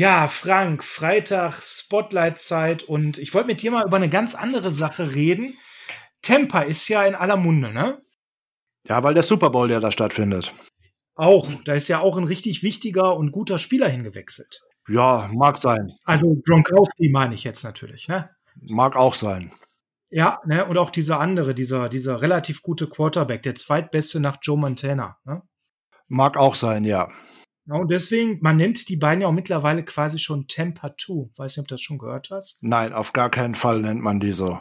Ja, Frank, Freitag, Spotlight-Zeit und ich wollte mit dir mal über eine ganz andere Sache reden. Tampa ist ja in aller Munde, ne? Ja, weil der Super Bowl, der da stattfindet. Auch, da ist ja auch ein richtig wichtiger und guter Spieler hingewechselt. Ja, mag sein. Also Gronkowski meine ich jetzt natürlich, ne? Mag auch sein. Ja, ne, und auch dieser andere, dieser, dieser relativ gute Quarterback, der zweitbeste nach Joe Montana, ne? Mag auch sein, ja. Ja, und deswegen, man nennt die beiden ja auch mittlerweile quasi schon Temper 2. Weiß nicht, ob du das schon gehört hast. Nein, auf gar keinen Fall nennt man die so.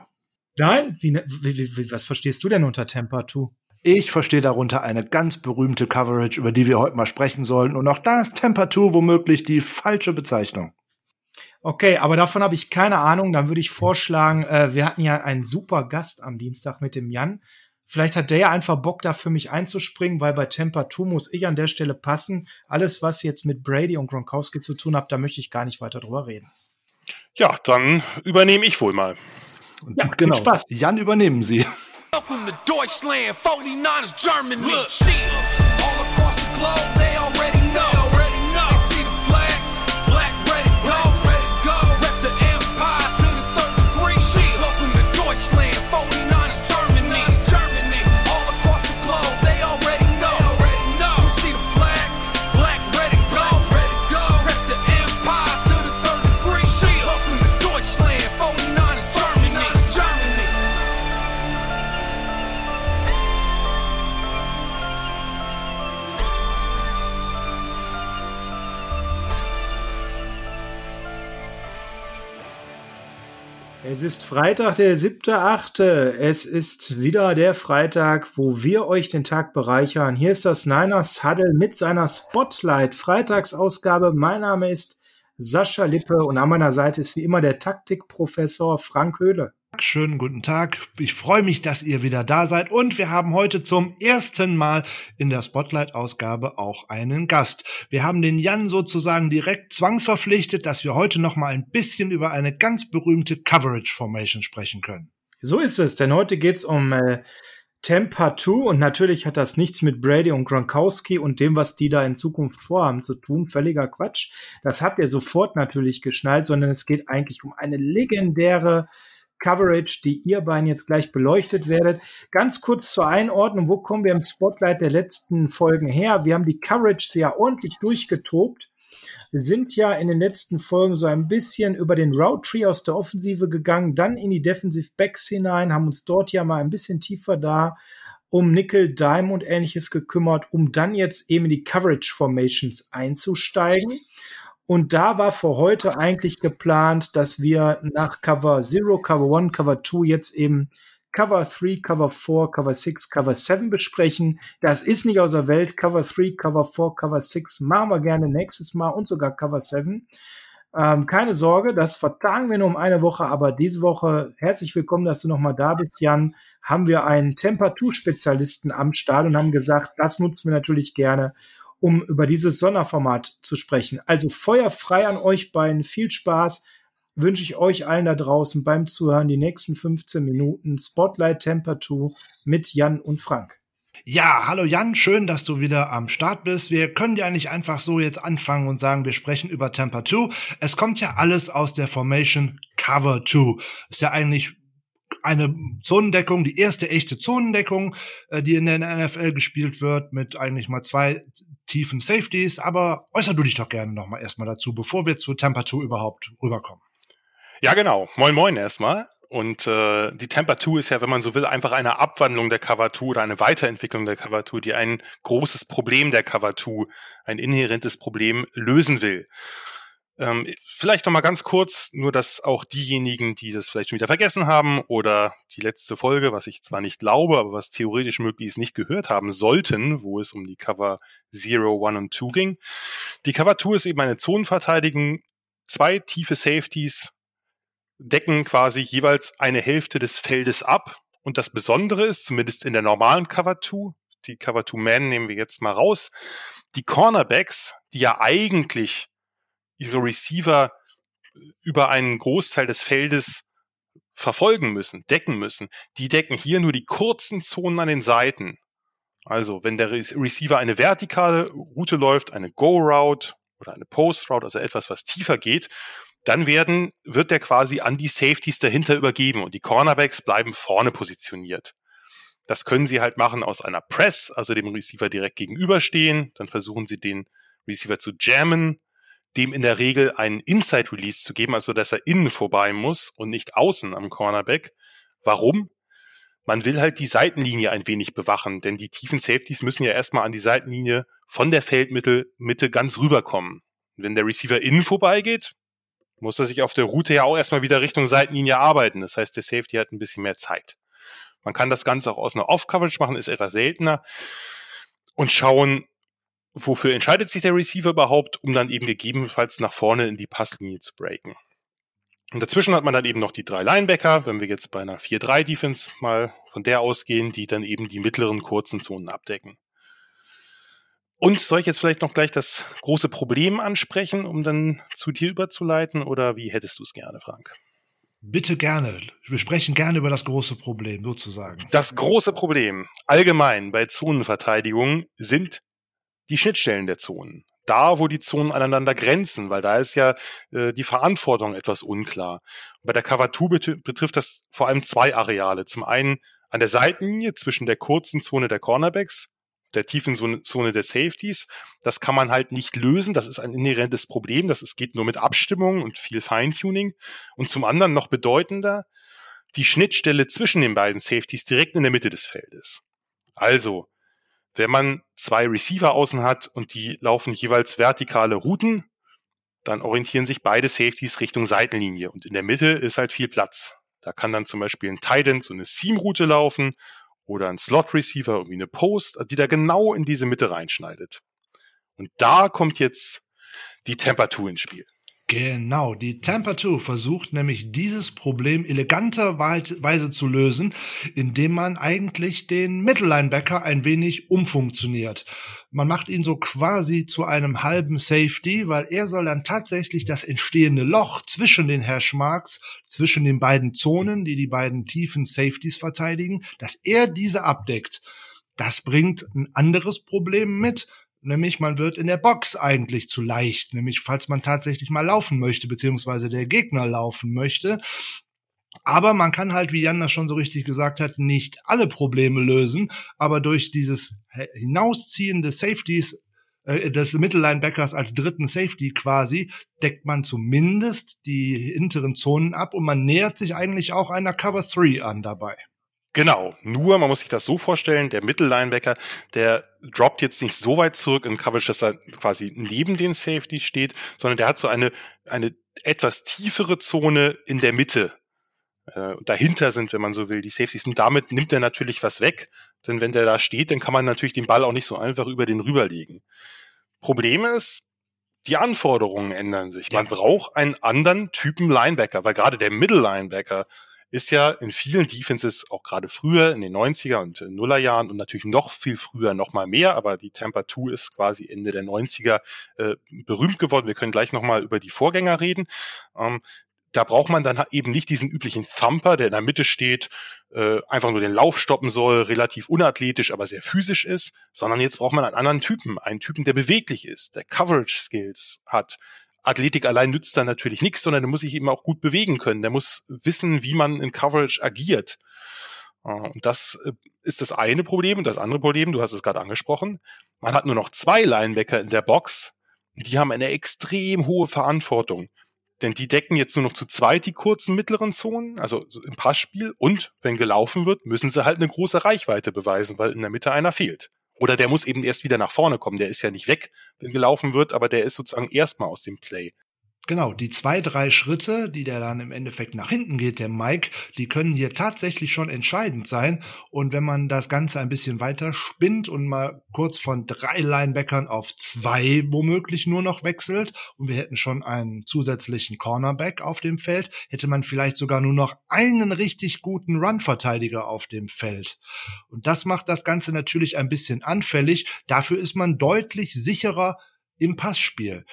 Nein? Wie, ne, wie, wie, was verstehst du denn unter Temper 2? Ich verstehe darunter eine ganz berühmte Coverage, über die wir heute mal sprechen sollen. Und auch da ist Temper 2 womöglich die falsche Bezeichnung. Okay, aber davon habe ich keine Ahnung. Dann würde ich vorschlagen, äh, wir hatten ja einen super Gast am Dienstag mit dem Jan. Vielleicht hat der ja einfach Bock, da für mich einzuspringen, weil bei Temper 2 muss ich an der Stelle passen. Alles, was jetzt mit Brady und Gronkowski zu tun hat, da möchte ich gar nicht weiter drüber reden. Ja, dann übernehme ich wohl mal. Ja, genau. Viel Spaß. Jan, übernehmen Sie. Welcome to Deutschland, 49ers Germany. Look, all across the globe, they already Es ist Freitag, der siebte, achte. Es ist wieder der Freitag, wo wir euch den Tag bereichern. Hier ist das Niners Huddle mit seiner Spotlight Freitagsausgabe. Mein Name ist Sascha Lippe und an meiner Seite ist wie immer der Taktikprofessor Frank Höhle. Schönen guten Tag. Ich freue mich, dass ihr wieder da seid. Und wir haben heute zum ersten Mal in der Spotlight-Ausgabe auch einen Gast. Wir haben den Jan sozusagen direkt zwangsverpflichtet, dass wir heute noch mal ein bisschen über eine ganz berühmte Coverage Formation sprechen können. So ist es, denn heute geht's um äh, Tampa 2 und natürlich hat das nichts mit Brady und Gronkowski und dem, was die da in Zukunft vorhaben zu tun. Völliger Quatsch. Das habt ihr sofort natürlich geschnallt, sondern es geht eigentlich um eine legendäre Coverage, die ihr beiden jetzt gleich beleuchtet werdet. Ganz kurz zur Einordnung, wo kommen wir im Spotlight der letzten Folgen her? Wir haben die Coverage ja ordentlich durchgetobt. Sind ja in den letzten Folgen so ein bisschen über den Route Tree aus der Offensive gegangen, dann in die Defensive Backs hinein, haben uns dort ja mal ein bisschen tiefer da um Nickel, Dime und ähnliches gekümmert, um dann jetzt eben in die Coverage Formations einzusteigen. Und da war für heute eigentlich geplant, dass wir nach Cover 0, Cover 1, Cover 2 jetzt eben Cover 3, Cover 4, Cover 6, Cover 7 besprechen. Das ist nicht aus der Welt. Cover 3, Cover 4, Cover 6 machen wir gerne nächstes Mal und sogar Cover 7. Ähm, keine Sorge, das vertagen wir nur um eine Woche, aber diese Woche herzlich willkommen, dass du nochmal da bist, Jan. Haben wir einen Temperatur-Spezialisten am Start und haben gesagt, das nutzen wir natürlich gerne, um über dieses Sonderformat zu sprechen. Also Feuer frei an euch beiden. Viel Spaß wünsche ich euch allen da draußen beim Zuhören die nächsten 15 Minuten Spotlight Temper 2 mit Jan und Frank. Ja, hallo Jan, schön, dass du wieder am Start bist. Wir können ja nicht einfach so jetzt anfangen und sagen, wir sprechen über Temper 2. Es kommt ja alles aus der Formation Cover 2. Ist ja eigentlich eine Zonendeckung, die erste echte Zonendeckung, äh, die in der NFL gespielt wird, mit eigentlich mal zwei tiefen Safeties. Aber äußer du dich doch gerne nochmal erstmal dazu, bevor wir zu Tampa 2 überhaupt rüberkommen. Ja, genau. Moin, moin erstmal. Und äh, die Tampa 2 ist ja, wenn man so will, einfach eine Abwandlung der Cover 2 oder eine Weiterentwicklung der Cover 2, die ein großes Problem der Cover 2, ein inhärentes Problem lösen will. Ähm, vielleicht noch mal ganz kurz, nur dass auch diejenigen, die das vielleicht schon wieder vergessen haben oder die letzte Folge, was ich zwar nicht glaube, aber was theoretisch möglich ist, nicht gehört haben sollten, wo es um die Cover 0, 1 und 2 ging. Die Cover 2 ist eben eine Zonenverteidigung, zwei tiefe Safeties decken quasi jeweils eine Hälfte des Feldes ab. Und das Besondere ist, zumindest in der normalen Cover 2, die Cover 2 Man nehmen wir jetzt mal raus, die Cornerbacks, die ja eigentlich ihre Receiver über einen Großteil des Feldes verfolgen müssen, decken müssen. Die decken hier nur die kurzen Zonen an den Seiten. Also, wenn der Receiver eine vertikale Route läuft, eine Go-Route oder eine Post Route, also etwas, was tiefer geht, dann werden, wird der quasi an die Safeties dahinter übergeben und die Cornerbacks bleiben vorne positioniert. Das können sie halt machen aus einer Press, also dem Receiver direkt gegenüberstehen. Dann versuchen sie den Receiver zu jammen, dem in der Regel einen Inside Release zu geben, also dass er innen vorbei muss und nicht außen am Cornerback. Warum? Man will halt die Seitenlinie ein wenig bewachen, denn die tiefen Safeties müssen ja erstmal an die Seitenlinie von der Feldmitte Mitte ganz rüberkommen. wenn der Receiver innen vorbeigeht, muss er sich auf der Route ja auch erstmal wieder Richtung Seitenlinie arbeiten. Das heißt, der Safety hat ein bisschen mehr Zeit. Man kann das Ganze auch aus einer Off-Coverage machen, ist etwas seltener. Und schauen, wofür entscheidet sich der Receiver überhaupt, um dann eben gegebenenfalls nach vorne in die Passlinie zu breaken. Und dazwischen hat man dann eben noch die drei Linebacker, wenn wir jetzt bei einer 4-3-Defense mal von der ausgehen, die dann eben die mittleren kurzen Zonen abdecken. Und soll ich jetzt vielleicht noch gleich das große Problem ansprechen, um dann zu dir überzuleiten, oder wie hättest du es gerne, Frank? Bitte gerne. Wir sprechen gerne über das große Problem, sozusagen. Das große Problem allgemein bei Zonenverteidigung sind die Schnittstellen der Zonen. Da, wo die Zonen aneinander grenzen, weil da ist ja äh, die Verantwortung etwas unklar. Bei der Cover 2 betrifft das vor allem zwei Areale. Zum einen an der Seitenlinie zwischen der kurzen Zone der Cornerbacks der tiefen Zone der Safeties. Das kann man halt nicht lösen. Das ist ein inhärentes Problem. Das ist, geht nur mit Abstimmung und viel Feintuning. Und zum anderen noch bedeutender, die Schnittstelle zwischen den beiden Safeties direkt in der Mitte des Feldes. Also, wenn man zwei Receiver außen hat und die laufen jeweils vertikale Routen, dann orientieren sich beide Safeties Richtung Seitenlinie und in der Mitte ist halt viel Platz. Da kann dann zum Beispiel ein Titan so eine Seam-Route laufen oder ein Slot-Receiver, irgendwie eine Post, die da genau in diese Mitte reinschneidet. Und da kommt jetzt die Temperatur ins Spiel. Genau, die Tampa 2 versucht nämlich dieses Problem eleganterweise zu lösen, indem man eigentlich den Mittellinebacker ein wenig umfunktioniert. Man macht ihn so quasi zu einem halben Safety, weil er soll dann tatsächlich das entstehende Loch zwischen den Hashmarks, zwischen den beiden Zonen, die die beiden tiefen Safeties verteidigen, dass er diese abdeckt. Das bringt ein anderes Problem mit, Nämlich man wird in der Box eigentlich zu leicht, nämlich falls man tatsächlich mal laufen möchte, beziehungsweise der Gegner laufen möchte. Aber man kann halt, wie Jan das schon so richtig gesagt hat, nicht alle Probleme lösen. Aber durch dieses Hinausziehen des Safeties, äh, des Mittellinebackers als dritten Safety quasi, deckt man zumindest die hinteren Zonen ab und man nähert sich eigentlich auch einer Cover 3 an dabei. Genau, nur man muss sich das so vorstellen, der Mittellinebacker, der droppt jetzt nicht so weit zurück in Coverage, dass er quasi neben den Safety steht, sondern der hat so eine, eine etwas tiefere Zone in der Mitte. Äh, dahinter sind, wenn man so will, die Safeties. Und damit nimmt er natürlich was weg, denn wenn der da steht, dann kann man natürlich den Ball auch nicht so einfach über den rüberlegen. Problem ist, die Anforderungen ändern sich. Man braucht einen anderen Typen Linebacker, weil gerade der Middle-Linebacker ist ja in vielen Defenses, auch gerade früher in den 90er und Nullerjahren und natürlich noch viel früher noch mal mehr, aber die Tampa 2 ist quasi Ende der 90er äh, berühmt geworden. Wir können gleich noch mal über die Vorgänger reden. Ähm, da braucht man dann eben nicht diesen üblichen Thumper, der in der Mitte steht, äh, einfach nur den Lauf stoppen soll, relativ unathletisch, aber sehr physisch ist, sondern jetzt braucht man einen anderen Typen, einen Typen, der beweglich ist, der Coverage Skills hat, Athletik allein nützt da natürlich nichts, sondern der muss sich eben auch gut bewegen können. Der muss wissen, wie man in Coverage agiert. Äh, und das äh, ist das eine Problem. Und das andere Problem, du hast es gerade angesprochen, man hat nur noch zwei Linebacker in der Box. Die haben eine extrem hohe Verantwortung. Denn die decken jetzt nur noch zu zweit die kurzen mittleren Zonen, also im Passspiel. Und wenn gelaufen wird, müssen sie halt eine große Reichweite beweisen, weil in der Mitte einer fehlt. Oder der muss eben erst wieder nach vorne kommen. Der ist ja nicht weg, wenn gelaufen wird, aber der ist sozusagen erstmal aus dem Play. Genau, die zwei, drei Schritte, die der dann im Endeffekt nach hinten geht, der Mike, die können hier tatsächlich schon entscheidend sein. Und wenn man das Ganze ein bisschen weiter spinnt und mal kurz von drei Linebackern auf zwei womöglich nur noch wechselt und wir hätten schon einen zusätzlichen Cornerback auf dem Feld, hätte man vielleicht sogar nur noch einen richtig guten Run-Verteidiger auf dem Feld. Und das macht das Ganze natürlich ein bisschen anfällig. Dafür ist man deutlich sicherer im Passspiel.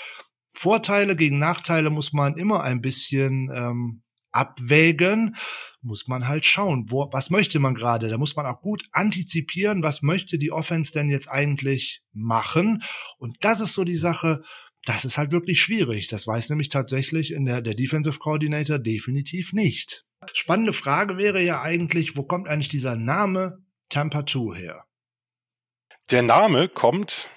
Vorteile gegen Nachteile muss man immer ein bisschen ähm, abwägen, muss man halt schauen, wo, was möchte man gerade. Da muss man auch gut antizipieren, was möchte die Offense denn jetzt eigentlich machen. Und das ist so die Sache, das ist halt wirklich schwierig. Das weiß nämlich tatsächlich in der, der Defensive Coordinator definitiv nicht. Spannende Frage wäre ja eigentlich, wo kommt eigentlich dieser Name Tampa 2 her? Der Name kommt,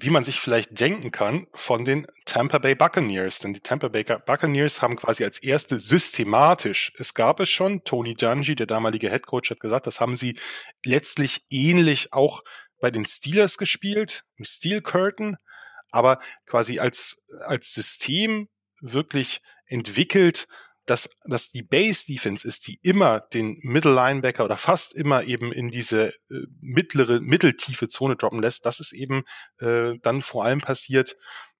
wie man sich vielleicht denken kann, von den Tampa Bay Buccaneers. Denn die Tampa Bay Buccaneers haben quasi als erste systematisch, es gab es schon, Tony Dungy, der damalige Head Coach, hat gesagt, das haben sie letztlich ähnlich auch bei den Steelers gespielt, im Steel Curtain, aber quasi als, als System wirklich entwickelt dass, dass die Base Defense ist, die immer den Middle Linebacker oder fast immer eben in diese äh, mittlere, mitteltiefe Zone droppen lässt. Das ist eben äh, dann vor allem passiert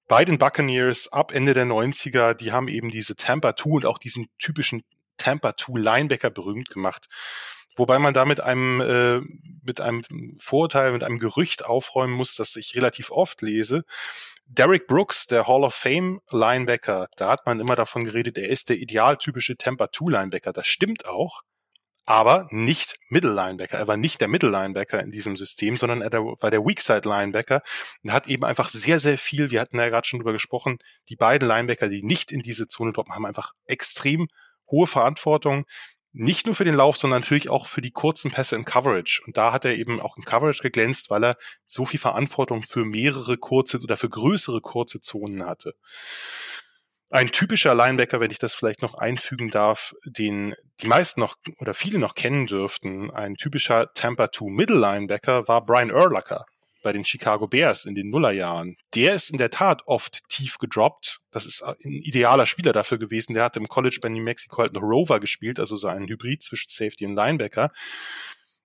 bei den Buccaneers ab Ende der 90er. Die haben eben diese Tampa 2 und auch diesen typischen Tampa 2 Linebacker berühmt gemacht. Wobei man da mit einem, äh, mit einem Vorurteil, mit einem Gerücht aufräumen muss, das ich relativ oft lese. Derek Brooks, der Hall of Fame Linebacker, da hat man immer davon geredet, er ist der idealtypische Tampa 2 Linebacker. Das stimmt auch, aber nicht Middle Linebacker. Er war nicht der Middle Linebacker in diesem System, sondern er war der Weakside Linebacker und hat eben einfach sehr, sehr viel, wir hatten ja gerade schon drüber gesprochen, die beiden Linebacker, die nicht in diese Zone droppen, haben einfach extrem hohe Verantwortung nicht nur für den Lauf, sondern natürlich auch für die kurzen Pässe in Coverage. Und da hat er eben auch in Coverage geglänzt, weil er so viel Verantwortung für mehrere kurze oder für größere kurze Zonen hatte. Ein typischer Linebacker, wenn ich das vielleicht noch einfügen darf, den die meisten noch oder viele noch kennen dürften, ein typischer Tampa 2 Middle Linebacker war Brian Urlacher bei den Chicago Bears in den Nullerjahren, der ist in der Tat oft tief gedroppt. Das ist ein idealer Spieler dafür gewesen. Der hat im College bei New Mexico halt noch Rover gespielt, also so ein Hybrid zwischen Safety und Linebacker.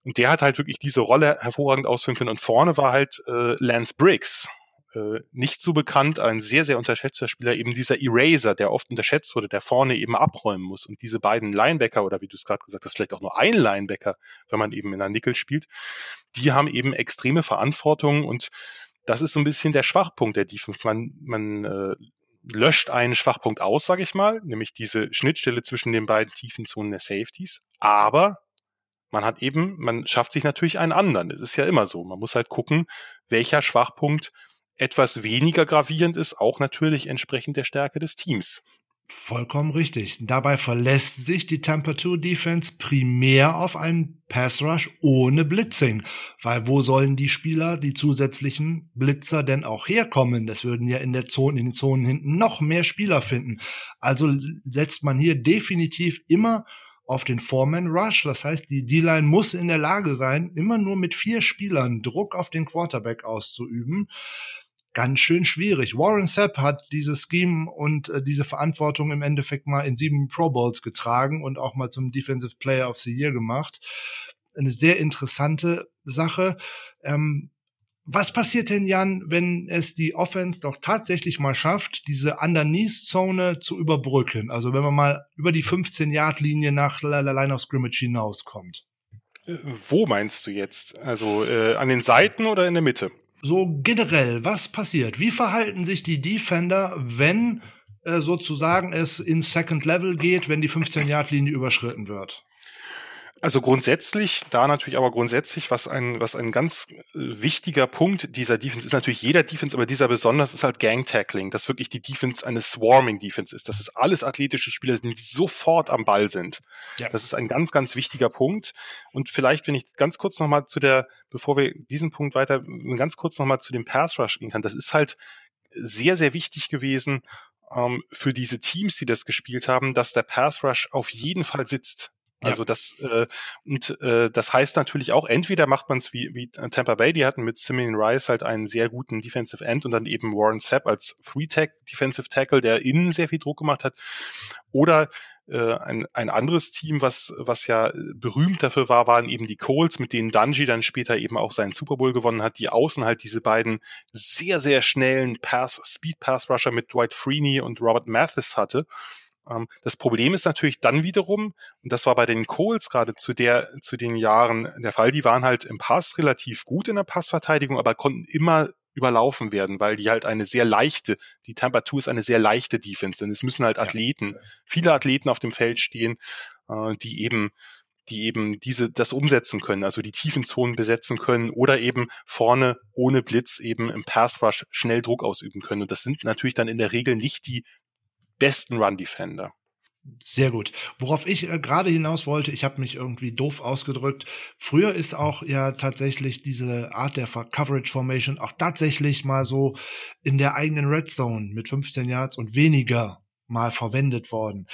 Und der hat halt wirklich diese Rolle hervorragend ausführen können. Und vorne war halt äh, Lance Briggs, äh, nicht so bekannt, ein sehr, sehr unterschätzter Spieler, eben dieser Eraser, der oft unterschätzt wurde, der vorne eben abräumen muss. Und diese beiden Linebacker, oder wie du es gerade gesagt hast, vielleicht auch nur ein Linebacker, wenn man eben in einer Nickel spielt, die haben eben extreme Verantwortung und das ist so ein bisschen der Schwachpunkt der Defense. Man, man äh, löscht einen Schwachpunkt aus, sage ich mal, nämlich diese Schnittstelle zwischen den beiden tiefen Zonen der Safeties. Aber man hat eben, man schafft sich natürlich einen anderen. Das ist ja immer so. Man muss halt gucken, welcher Schwachpunkt etwas weniger gravierend ist, auch natürlich entsprechend der Stärke des Teams. Vollkommen richtig. Dabei verlässt sich die 2 Defense primär auf einen Pass Rush ohne Blitzing. Weil wo sollen die Spieler, die zusätzlichen Blitzer denn auch herkommen? Das würden ja in der Zone, in den Zonen hinten noch mehr Spieler finden. Also setzt man hier definitiv immer auf den Foreman Rush. Das heißt, die D-Line muss in der Lage sein, immer nur mit vier Spielern Druck auf den Quarterback auszuüben ganz schön schwierig. Warren Sapp hat dieses Scheme und äh, diese Verantwortung im Endeffekt mal in sieben Pro Bowls getragen und auch mal zum Defensive Player of the Year gemacht. Eine sehr interessante Sache. Ähm, was passiert denn, Jan, wenn es die Offense doch tatsächlich mal schafft, diese Underneath-Zone zu überbrücken? Also wenn man mal über die 15-Yard-Linie nach der Line of Scrimmage hinauskommt. Äh, wo meinst du jetzt? Also äh, an den Seiten oder in der Mitte? So generell, was passiert? Wie verhalten sich die Defender, wenn äh, sozusagen es ins Second Level geht, wenn die 15-Yard-Linie überschritten wird? Also grundsätzlich, da natürlich aber grundsätzlich, was ein, was ein ganz äh, wichtiger Punkt dieser Defense ist, natürlich jeder Defense, aber dieser besonders ist halt Gang Tackling, dass wirklich die Defense eine Swarming Defense ist. Das ist alles athletische Spieler, die sofort am Ball sind. Ja. Das ist ein ganz, ganz wichtiger Punkt. Und vielleicht, wenn ich ganz kurz nochmal zu der, bevor wir diesen Punkt weiter, ganz kurz nochmal zu dem Pass Rush gehen kann, das ist halt sehr, sehr wichtig gewesen, ähm, für diese Teams, die das gespielt haben, dass der Pass Rush auf jeden Fall sitzt. Also das äh, und äh, das heißt natürlich auch, entweder macht man es wie, wie Tampa Bay, die hatten mit Simeon Rice halt einen sehr guten Defensive End und dann eben Warren Sapp als Three-Tag Defensive Tackle, der innen sehr viel Druck gemacht hat, oder äh, ein, ein anderes Team, was, was ja berühmt dafür war, waren eben die Coles, mit denen Dungy dann später eben auch seinen Super Bowl gewonnen hat, die außen halt diese beiden sehr, sehr schnellen Pass, Speed Pass Rusher mit Dwight Freeney und Robert Mathis hatte. Ähm, das Problem ist natürlich dann wiederum, und das war bei den Coles gerade zu der, zu den Jahren der Fall, die waren halt im Pass relativ gut in der Passverteidigung, aber konnten immer überlaufen werden, weil die halt eine sehr leichte, die 2 ist eine sehr leichte Defense, denn es müssen halt Athleten, ja. viele Athleten auf dem Feld stehen, äh, die eben die eben diese das umsetzen können, also die tiefen Zonen besetzen können oder eben vorne ohne Blitz eben im Pass Rush schnell Druck ausüben können. Und das sind natürlich dann in der Regel nicht die besten Run Defender. Sehr gut. Worauf ich äh, gerade hinaus wollte, ich habe mich irgendwie doof ausgedrückt. Früher ist auch ja tatsächlich diese Art der Coverage Formation auch tatsächlich mal so in der eigenen Red Zone mit 15 Yards und weniger mal verwendet worden.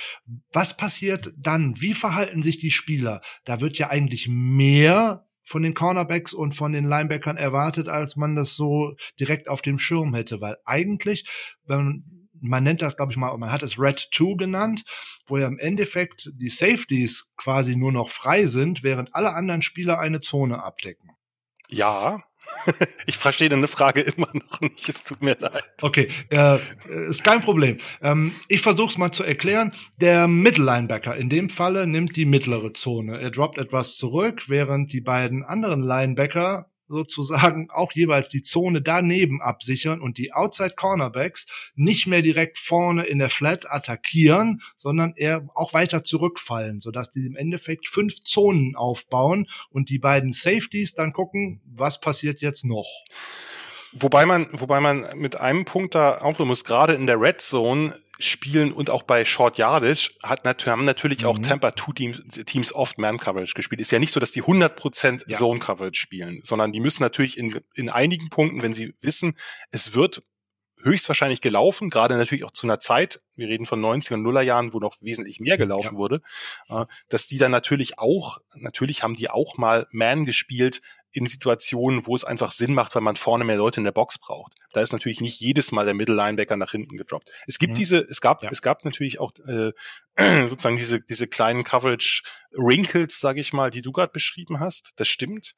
Was passiert dann? Wie verhalten sich die Spieler? Da wird ja eigentlich mehr von den Cornerbacks und von den Linebackern erwartet, als man das so direkt auf dem Schirm hätte, weil eigentlich, wenn man nennt das, glaube ich mal, man hat es Red 2 genannt, wo ja im Endeffekt die Safeties quasi nur noch frei sind, während alle anderen Spieler eine Zone abdecken. Ja, ich verstehe deine Frage immer noch nicht. Es tut mir leid. Okay, äh, ist kein Problem. Ähm, ich versuche es mal zu erklären. Der Mittellinebacker in dem Falle nimmt die mittlere Zone. Er droppt etwas zurück, während die beiden anderen Linebacker sozusagen auch jeweils die Zone daneben absichern und die Outside Cornerbacks nicht mehr direkt vorne in der Flat attackieren, sondern eher auch weiter zurückfallen, sodass die im Endeffekt fünf Zonen aufbauen und die beiden Safeties dann gucken, was passiert jetzt noch. Wobei man, wobei man mit einem Punkt da auch muss, gerade in der Red Zone spielen und auch bei Short Yardage hat natürlich, haben natürlich mhm. auch Tampa 2 Teams, Teams oft Man Coverage gespielt. Ist ja nicht so, dass die 100% ja. Zone Coverage spielen, sondern die müssen natürlich in, in einigen Punkten, wenn sie wissen, es wird höchstwahrscheinlich gelaufen, gerade natürlich auch zu einer Zeit, wir reden von 90er und Nuller Jahren, wo noch wesentlich mehr gelaufen ja. wurde, äh, dass die dann natürlich auch, natürlich haben die auch mal Man gespielt, in Situationen, wo es einfach Sinn macht, weil man vorne mehr Leute in der Box braucht. Da ist natürlich nicht jedes Mal der Mittellinebacker nach hinten gedroppt. Es gibt mhm. diese, es gab, ja. es gab natürlich auch äh, sozusagen diese diese kleinen Coverage Wrinkles, sage ich mal, die du gerade beschrieben hast. Das stimmt,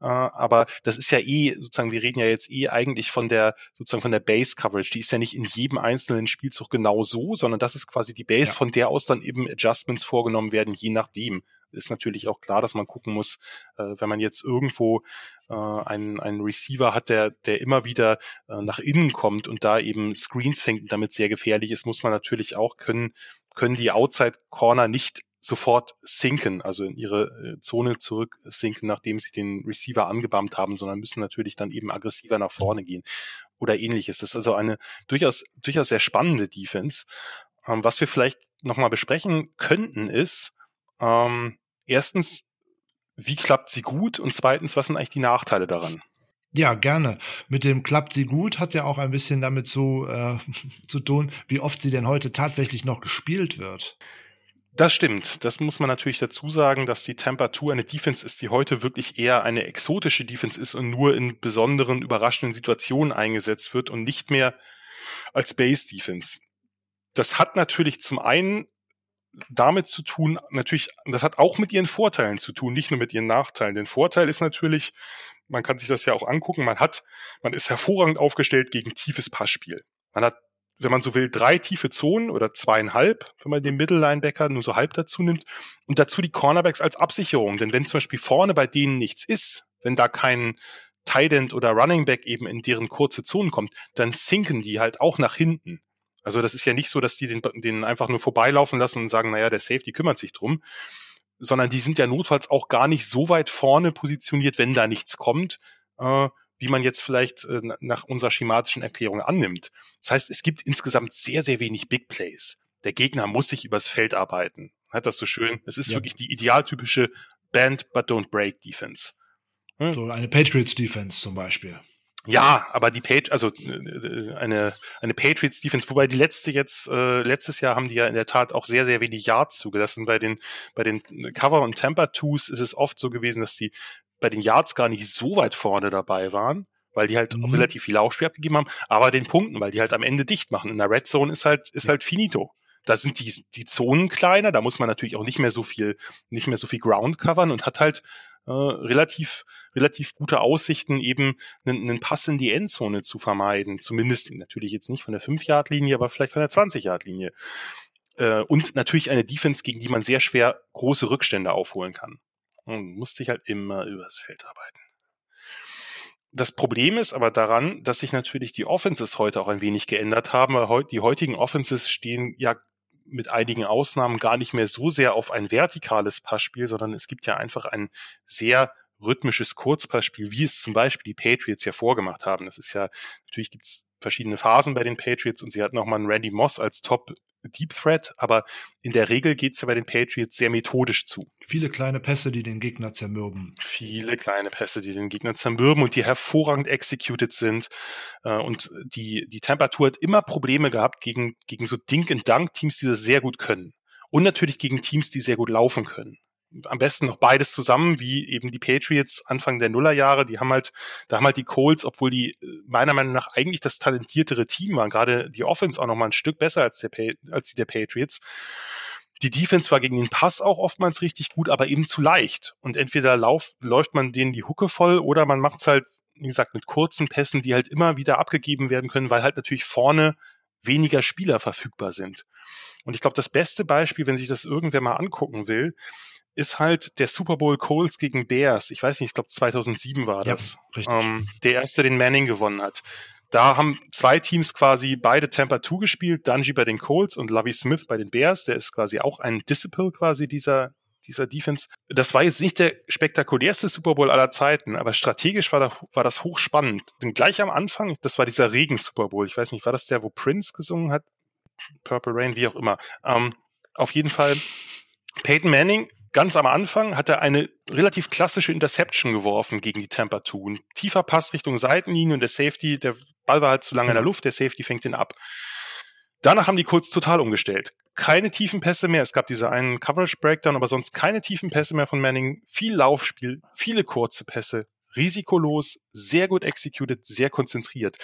äh, aber das ist ja eh sozusagen, wir reden ja jetzt eh eigentlich von der sozusagen von der Base Coverage. Die ist ja nicht in jedem einzelnen Spielzug genau so, sondern das ist quasi die Base, ja. von der aus dann eben Adjustments vorgenommen werden, je nachdem ist natürlich auch klar, dass man gucken muss, äh, wenn man jetzt irgendwo äh, einen, einen Receiver hat, der, der immer wieder äh, nach innen kommt und da eben Screens fängt und damit sehr gefährlich ist, muss man natürlich auch können, können die Outside Corner nicht sofort sinken, also in ihre äh, Zone zurück sinken, nachdem sie den Receiver angebammt haben, sondern müssen natürlich dann eben aggressiver nach vorne gehen oder ähnliches. Das ist also eine durchaus, durchaus sehr spannende Defense. Ähm, was wir vielleicht nochmal besprechen könnten, ist, ähm, erstens, wie klappt sie gut? Und zweitens, was sind eigentlich die Nachteile daran? Ja, gerne. Mit dem klappt sie gut hat ja auch ein bisschen damit zu, äh, zu tun, wie oft sie denn heute tatsächlich noch gespielt wird. Das stimmt. Das muss man natürlich dazu sagen, dass die 2 eine Defense ist, die heute wirklich eher eine exotische Defense ist und nur in besonderen, überraschenden Situationen eingesetzt wird und nicht mehr als Base Defense. Das hat natürlich zum einen damit zu tun, natürlich, das hat auch mit ihren Vorteilen zu tun, nicht nur mit ihren Nachteilen. Den Vorteil ist natürlich, man kann sich das ja auch angucken, man hat, man ist hervorragend aufgestellt gegen tiefes Passspiel. Man hat, wenn man so will, drei tiefe Zonen oder zweieinhalb, wenn man den Mittellinebacker nur so halb dazu nimmt und dazu die Cornerbacks als Absicherung. Denn wenn zum Beispiel vorne bei denen nichts ist, wenn da kein Tight End oder Running Back eben in deren kurze Zonen kommt, dann sinken die halt auch nach hinten. Also das ist ja nicht so, dass die den, den einfach nur vorbeilaufen lassen und sagen, naja, der Safety kümmert sich drum, sondern die sind ja notfalls auch gar nicht so weit vorne positioniert, wenn da nichts kommt, äh, wie man jetzt vielleicht äh, nach unserer schematischen Erklärung annimmt. Das heißt, es gibt insgesamt sehr, sehr wenig Big Plays. Der Gegner muss sich übers Feld arbeiten. Hat das so schön? Es ist ja. wirklich die idealtypische Band but don't break Defense. Hm? So eine Patriots Defense zum Beispiel. Ja, aber die Page, also äh, eine eine Patriots Defense, wobei die letzte jetzt äh, letztes Jahr haben die ja in der Tat auch sehr sehr wenig Yards zugelassen. Bei den bei den Cover und Temper Twos ist es oft so gewesen, dass die bei den Yards gar nicht so weit vorne dabei waren, weil die halt mhm. auch relativ viel Laufspiel abgegeben haben, aber den Punkten, weil die halt am Ende dicht machen. In der Red Zone ist halt ist halt finito. Da sind die die Zonen kleiner, da muss man natürlich auch nicht mehr so viel nicht mehr so viel Ground covern und hat halt äh, relativ, relativ gute Aussichten, eben einen, einen Pass in die Endzone zu vermeiden. Zumindest natürlich jetzt nicht von der 5-Yard-Linie, aber vielleicht von der 20-Yard-Linie. Äh, und natürlich eine Defense, gegen die man sehr schwer große Rückstände aufholen kann. Und musste ich halt immer übers Feld arbeiten. Das Problem ist aber daran, dass sich natürlich die Offenses heute auch ein wenig geändert haben, weil die heutigen Offenses stehen ja mit einigen Ausnahmen gar nicht mehr so sehr auf ein vertikales Passspiel, sondern es gibt ja einfach ein sehr rhythmisches Kurzpassspiel, wie es zum Beispiel die Patriots ja vorgemacht haben. Das ist ja, natürlich gibt es verschiedene Phasen bei den Patriots und sie hatten auch mal einen Randy Moss als Top Deep Threat, aber in der Regel geht's ja bei den Patriots sehr methodisch zu. Viele kleine Pässe, die den Gegner zermürben. Viele kleine Pässe, die den Gegner zermürben und die hervorragend executed sind. Äh, und die, die Temperatur hat immer Probleme gehabt gegen, gegen so Dink-and-Dunk-Teams, die das sehr gut können. Und natürlich gegen Teams, die sehr gut laufen können am besten noch beides zusammen, wie eben die Patriots Anfang der Nullerjahre, die haben halt, da haben halt die Colts, obwohl die äh, meiner Meinung nach eigentlich das talentiertere Team waren, gerade die Offense auch noch mal ein Stück besser als, der, als die der Patriots. Die Defense war gegen den Pass auch oftmals richtig gut, aber eben zu leicht. Und entweder lauf, läuft man denen die Hucke voll oder man macht's halt, wie gesagt, mit kurzen Pässen, die halt immer wieder abgegeben werden können, weil halt natürlich vorne weniger Spieler verfügbar sind. Und ich glaube, das beste Beispiel, wenn sich das irgendwer mal angucken will, ist halt der Super Bowl Coles gegen Bears. Ich weiß nicht, ich glaube 2007 war das. Ja, ähm, der erste, den Manning gewonnen hat. Da haben zwei Teams quasi beide Tampa 2 gespielt, Dungy bei den Colts und Lovey Smith bei den Bears. Der ist quasi auch ein Disciple quasi dieser, dieser Defense. Das war jetzt nicht der spektakulärste Super Bowl aller Zeiten, aber strategisch war, da, war das hochspannend. Denn gleich am Anfang, das war dieser Regen-Super Bowl. Ich weiß nicht, war das der, wo Prince gesungen hat? Purple Rain, wie auch immer. Ähm, auf jeden Fall, Peyton Manning ganz am Anfang hat er eine relativ klassische Interception geworfen gegen die Tampa 2. Ein tiefer Pass Richtung Seitenlinie und der Safety, der Ball war halt zu lange in der mhm. Luft, der Safety fängt ihn ab. Danach haben die Colts total umgestellt. Keine tiefen Pässe mehr. Es gab diese einen Coverage Breakdown, aber sonst keine tiefen Pässe mehr von Manning. Viel Laufspiel, viele kurze Pässe, risikolos, sehr gut executed, sehr konzentriert.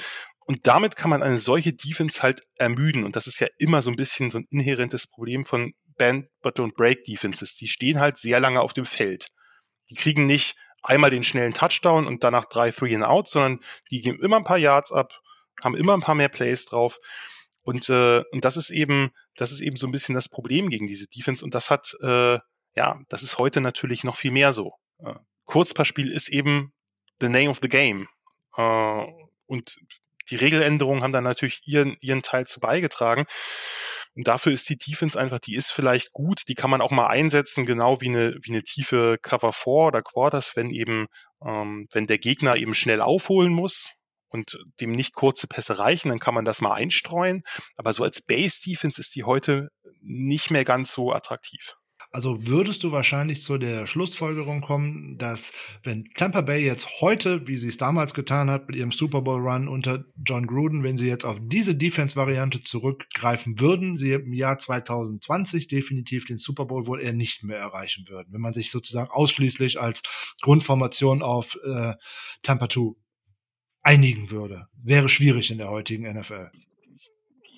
Und damit kann man eine solche Defense halt ermüden. Und das ist ja immer so ein bisschen so ein inhärentes Problem von Band, But Don't Break Defenses. Die stehen halt sehr lange auf dem Feld. Die kriegen nicht einmal den schnellen Touchdown und danach drei Three and Out, sondern die geben immer ein paar Yards ab, haben immer ein paar mehr Plays drauf. Und, äh, und das ist eben, das ist eben so ein bisschen das Problem gegen diese Defense. Und das hat, äh, ja, das ist heute natürlich noch viel mehr so. Äh, Kurzpassspiel ist eben the name of the game. Äh, und die Regeländerungen haben dann natürlich ihren, ihren Teil zu beigetragen. Und dafür ist die Defense einfach, die ist vielleicht gut, die kann man auch mal einsetzen, genau wie eine, wie eine tiefe Cover 4 oder Quarters, wenn eben, ähm, wenn der Gegner eben schnell aufholen muss und dem nicht kurze Pässe reichen, dann kann man das mal einstreuen. Aber so als Base Defense ist die heute nicht mehr ganz so attraktiv. Also würdest du wahrscheinlich zu der Schlussfolgerung kommen, dass wenn Tampa Bay jetzt heute, wie sie es damals getan hat mit ihrem Super Bowl Run unter John Gruden, wenn sie jetzt auf diese Defense-Variante zurückgreifen würden, sie im Jahr 2020 definitiv den Super Bowl wohl eher nicht mehr erreichen würden, wenn man sich sozusagen ausschließlich als Grundformation auf äh, Tampa 2 einigen würde. Wäre schwierig in der heutigen NFL.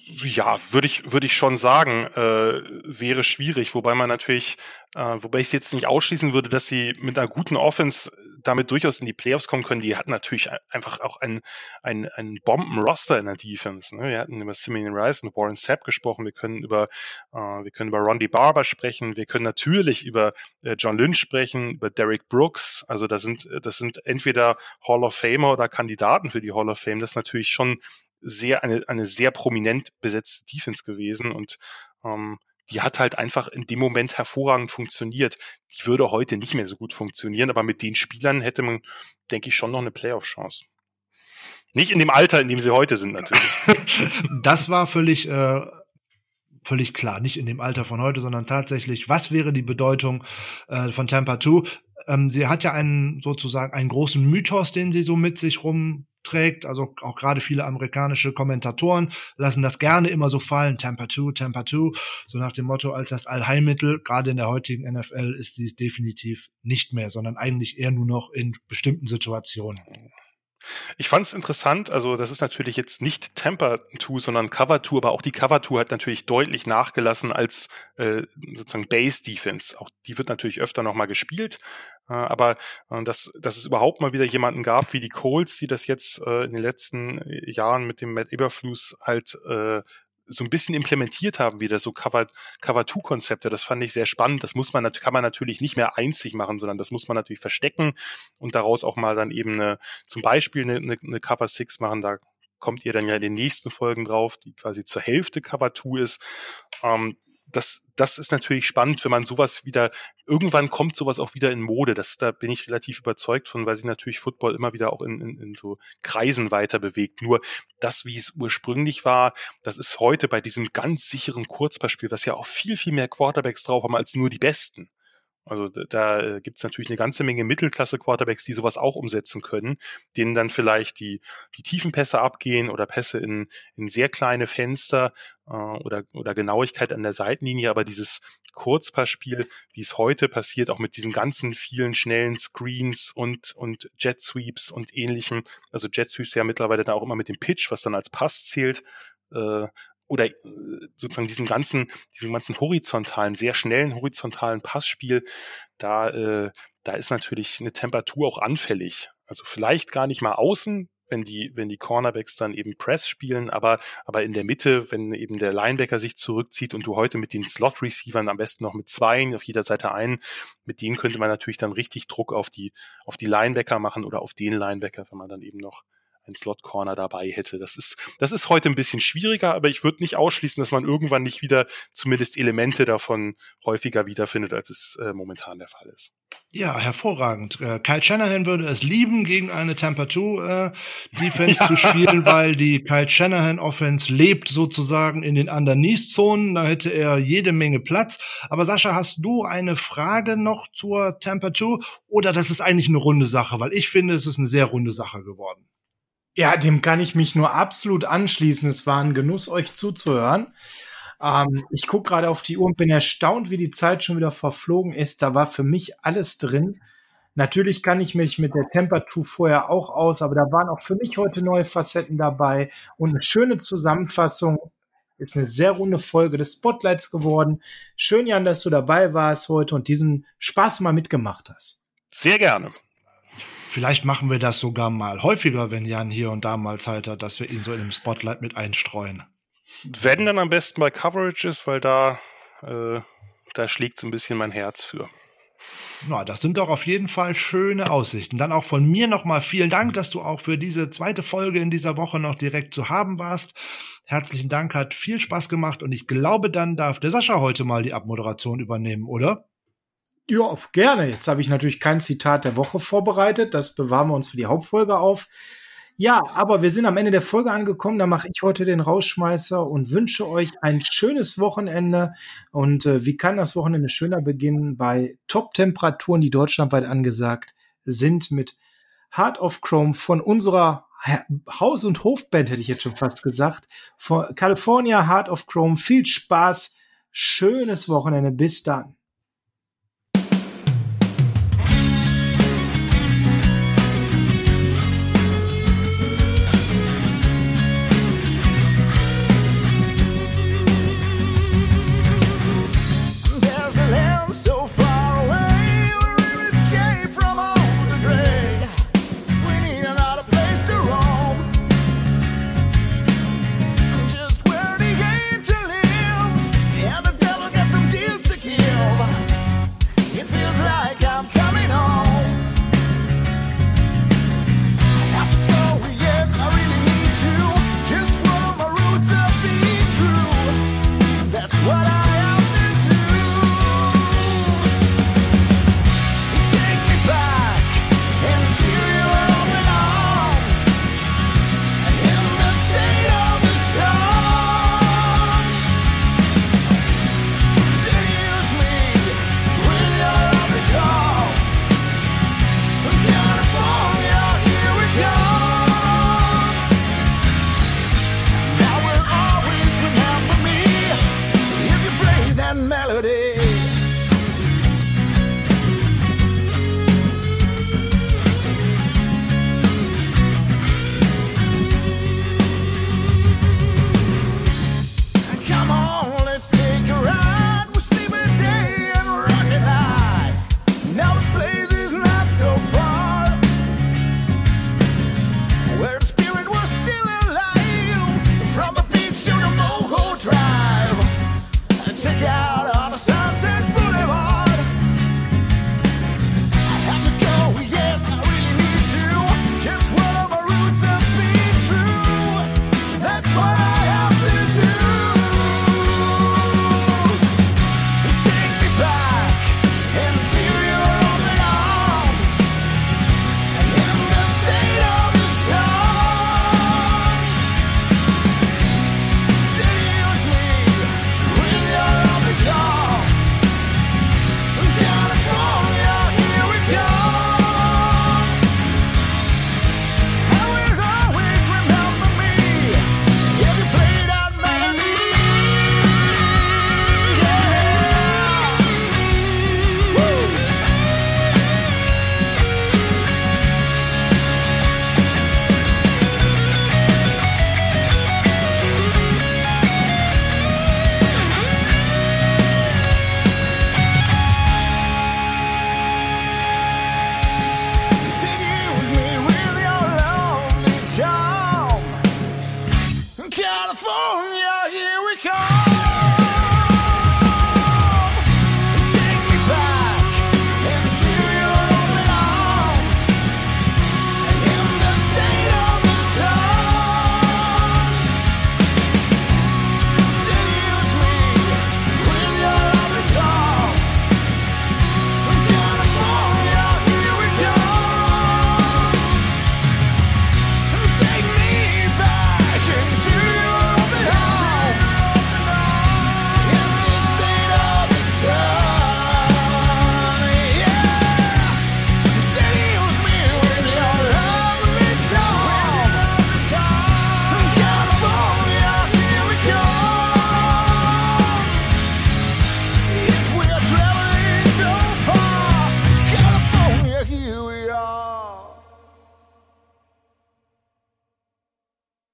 Ja, würde ich, würde ich schon sagen, äh, wäre schwierig, wobei man natürlich, äh, wobei ich es jetzt nicht ausschließen würde, dass sie mit einer guten Offense damit durchaus in die Playoffs kommen können. Die hatten natürlich einfach auch ein, ein, ein Bomben-Roster in der Defense. Ne? Wir hatten über Simeon Rice und Warren Sapp gesprochen. Wir können über, äh, wir können über Rondi Barber sprechen. Wir können natürlich über äh, John Lynch sprechen, über Derek Brooks. Also da sind, das sind entweder Hall of Famer oder Kandidaten für die Hall of Fame. Das ist natürlich schon sehr eine, eine sehr prominent besetzte Defense gewesen und ähm, die hat halt einfach in dem Moment hervorragend funktioniert. Die würde heute nicht mehr so gut funktionieren, aber mit den Spielern hätte man, denke ich, schon noch eine Playoff-Chance. Nicht in dem Alter, in dem sie heute sind, natürlich. das war völlig, äh, völlig klar. Nicht in dem Alter von heute, sondern tatsächlich, was wäre die Bedeutung äh, von Tampa 2? Ähm, sie hat ja einen sozusagen einen großen Mythos, den sie so mit sich rum trägt. Also auch gerade viele amerikanische Kommentatoren lassen das gerne immer so fallen. Tampa 2, Tampa 2. So nach dem Motto, als das Allheilmittel. Gerade in der heutigen NFL ist dies definitiv nicht mehr, sondern eigentlich eher nur noch in bestimmten Situationen. Ich fand es interessant, also das ist natürlich jetzt nicht Temper 2, sondern Cover 2, aber auch die Cover 2 hat natürlich deutlich nachgelassen als äh, sozusagen Base Defense. Auch die wird natürlich öfter nochmal gespielt, äh, aber äh, dass, dass es überhaupt mal wieder jemanden gab wie die Colts, die das jetzt äh, in den letzten Jahren mit dem Matt Eberflus halt äh, so ein bisschen implementiert haben, wieder so Cover, Cover-2-Konzepte. Das fand ich sehr spannend. Das muss man, kann man natürlich nicht mehr einzig machen, sondern das muss man natürlich verstecken und daraus auch mal dann eben eine, zum Beispiel eine, eine, eine Cover 6 machen. Da kommt ihr dann ja in den nächsten Folgen drauf, die quasi zur Hälfte Cover 2 ist. Ähm, das, das ist natürlich spannend, wenn man sowas wieder, irgendwann kommt sowas auch wieder in Mode. Das, da bin ich relativ überzeugt von, weil sich natürlich Football immer wieder auch in, in, in so Kreisen weiter bewegt. Nur das, wie es ursprünglich war, das ist heute bei diesem ganz sicheren Kurzpassspiel, was ja auch viel, viel mehr Quarterbacks drauf haben als nur die Besten. Also da äh, gibt es natürlich eine ganze Menge Mittelklasse-Quarterbacks, die sowas auch umsetzen können, denen dann vielleicht die, die tiefen Pässe abgehen oder Pässe in, in sehr kleine Fenster äh, oder, oder Genauigkeit an der Seitenlinie, aber dieses Kurzpassspiel, wie es heute passiert, auch mit diesen ganzen vielen schnellen Screens und, und Jet Sweeps und ähnlichem, also Jet Sweeps ja mittlerweile dann auch immer mit dem Pitch, was dann als Pass zählt, äh, oder äh, sozusagen diesen ganzen, diesen ganzen horizontalen, sehr schnellen horizontalen Passspiel, da, äh, da ist natürlich eine Temperatur auch anfällig. Also vielleicht gar nicht mal außen, wenn die, wenn die Cornerbacks dann eben Press spielen, aber, aber in der Mitte, wenn eben der Linebacker sich zurückzieht und du heute mit den Slot-Receivern am besten noch mit zwei auf jeder Seite einen, mit denen könnte man natürlich dann richtig Druck auf die, auf die Linebacker machen oder auf den Linebacker, wenn man dann eben noch ein Slot Corner dabei hätte. Das ist, das ist heute ein bisschen schwieriger, aber ich würde nicht ausschließen, dass man irgendwann nicht wieder zumindest Elemente davon häufiger wiederfindet, als es äh, momentan der Fall ist. Ja, hervorragend. Äh, Kyle Shanahan würde es lieben, gegen eine Tampa 2 äh, Defense ja. zu spielen, weil die Kyle Shanahan Offense lebt sozusagen in den Underneath-Zonen. Da hätte er jede Menge Platz. Aber Sascha, hast du eine Frage noch zur Tampa 2 oder das ist eigentlich eine runde Sache? Weil ich finde, es ist eine sehr runde Sache geworden. Ja, dem kann ich mich nur absolut anschließen. Es war ein Genuss, euch zuzuhören. Ähm, ich gucke gerade auf die Uhr und bin erstaunt, wie die Zeit schon wieder verflogen ist. Da war für mich alles drin. Natürlich kann ich mich mit der Temperatur vorher auch aus, aber da waren auch für mich heute neue Facetten dabei und eine schöne Zusammenfassung. Ist eine sehr runde Folge des Spotlights geworden. Schön, Jan, dass du dabei warst heute und diesen Spaß mal mitgemacht hast. Sehr gerne. Vielleicht machen wir das sogar mal häufiger, wenn Jan hier und da mal Zeit hat, dass wir ihn so in dem Spotlight mit einstreuen. Wenn dann am besten bei Coverage ist, weil da, äh, da schlägt so ein bisschen mein Herz für. Na, das sind doch auf jeden Fall schöne Aussichten. Dann auch von mir nochmal vielen Dank, dass du auch für diese zweite Folge in dieser Woche noch direkt zu haben warst. Herzlichen Dank, hat viel Spaß gemacht und ich glaube, dann darf der Sascha heute mal die Abmoderation übernehmen, oder? Ja, gerne. Jetzt habe ich natürlich kein Zitat der Woche vorbereitet. Das bewahren wir uns für die Hauptfolge auf. Ja, aber wir sind am Ende der Folge angekommen. Da mache ich heute den Rausschmeißer und wünsche euch ein schönes Wochenende. Und äh, wie kann das Wochenende schöner beginnen? Bei Top-Temperaturen, die deutschlandweit angesagt sind, mit Heart of Chrome von unserer Haus- und Hofband, hätte ich jetzt schon fast gesagt. Von California Heart of Chrome. Viel Spaß. Schönes Wochenende. Bis dann. California, here we come.